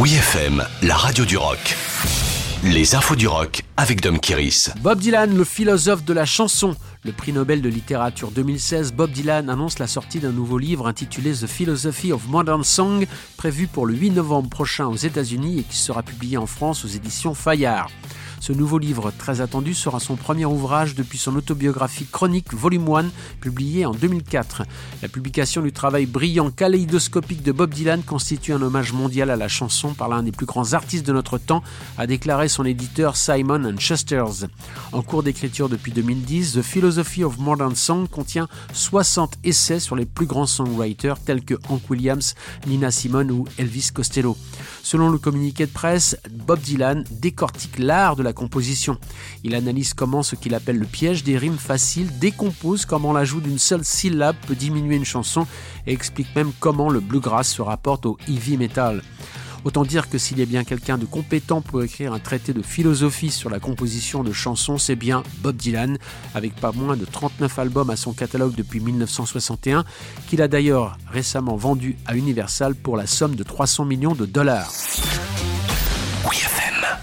Oui FM, la radio du rock. Les infos du rock avec Dom Kiris. Bob Dylan, le philosophe de la chanson. Le prix Nobel de littérature 2016, Bob Dylan annonce la sortie d'un nouveau livre intitulé The Philosophy of Modern Song, prévu pour le 8 novembre prochain aux États-Unis et qui sera publié en France aux éditions Fayard. Ce nouveau livre, très attendu, sera son premier ouvrage depuis son autobiographie Chronique Volume 1, publié en 2004. La publication du travail brillant kaléidoscopique de Bob Dylan constitue un hommage mondial à la chanson par l'un des plus grands artistes de notre temps, a déclaré son éditeur Simon Chesters. En cours d'écriture depuis 2010, The Philosophy of Modern Song contient 60 essais sur les plus grands songwriters tels que Hank Williams, Nina Simone ou Elvis Costello. Selon le communiqué de presse, Bob Dylan décortique l'art de la composition. Il analyse comment ce qu'il appelle le piège des rimes faciles décompose comment l'ajout d'une seule syllabe peut diminuer une chanson et explique même comment le bluegrass se rapporte au heavy metal. Autant dire que s'il y a bien quelqu'un de compétent pour écrire un traité de philosophie sur la composition de chansons, c'est bien Bob Dylan, avec pas moins de 39 albums à son catalogue depuis 1961, qu'il a d'ailleurs récemment vendu à Universal pour la somme de 300 millions de dollars.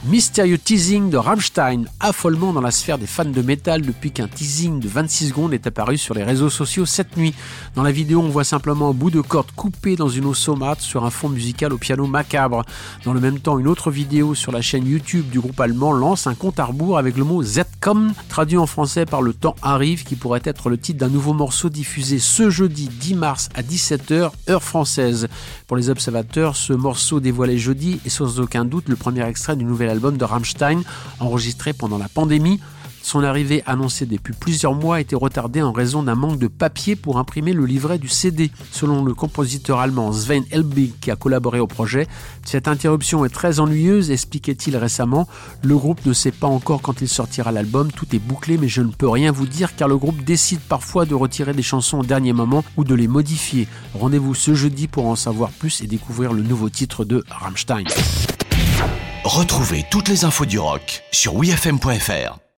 Mystérieux teasing de Rammstein, affolement dans la sphère des fans de métal depuis qu'un teasing de 26 secondes est apparu sur les réseaux sociaux cette nuit. Dans la vidéo, on voit simplement un bout de corde coupé dans une eau saumâtre sur un fond musical au piano macabre. Dans le même temps, une autre vidéo sur la chaîne YouTube du groupe allemand lance un compte à rebours avec le mot Zcom, traduit en français par le temps arrive, qui pourrait être le titre d'un nouveau morceau diffusé ce jeudi 10 mars à 17h, heure française. Pour les observateurs, ce morceau dévoilé jeudi est sans aucun doute le premier extrait du nouvel album album de Rammstein enregistré pendant la pandémie. Son arrivée annoncée depuis plusieurs mois a été retardée en raison d'un manque de papier pour imprimer le livret du CD. Selon le compositeur allemand Sven Elbig qui a collaboré au projet, cette interruption est très ennuyeuse, expliquait-il récemment. Le groupe ne sait pas encore quand il sortira l'album, tout est bouclé mais je ne peux rien vous dire car le groupe décide parfois de retirer des chansons au dernier moment ou de les modifier. Rendez-vous ce jeudi pour en savoir plus et découvrir le nouveau titre de Rammstein. Retrouvez toutes les infos du rock sur wfm.fr.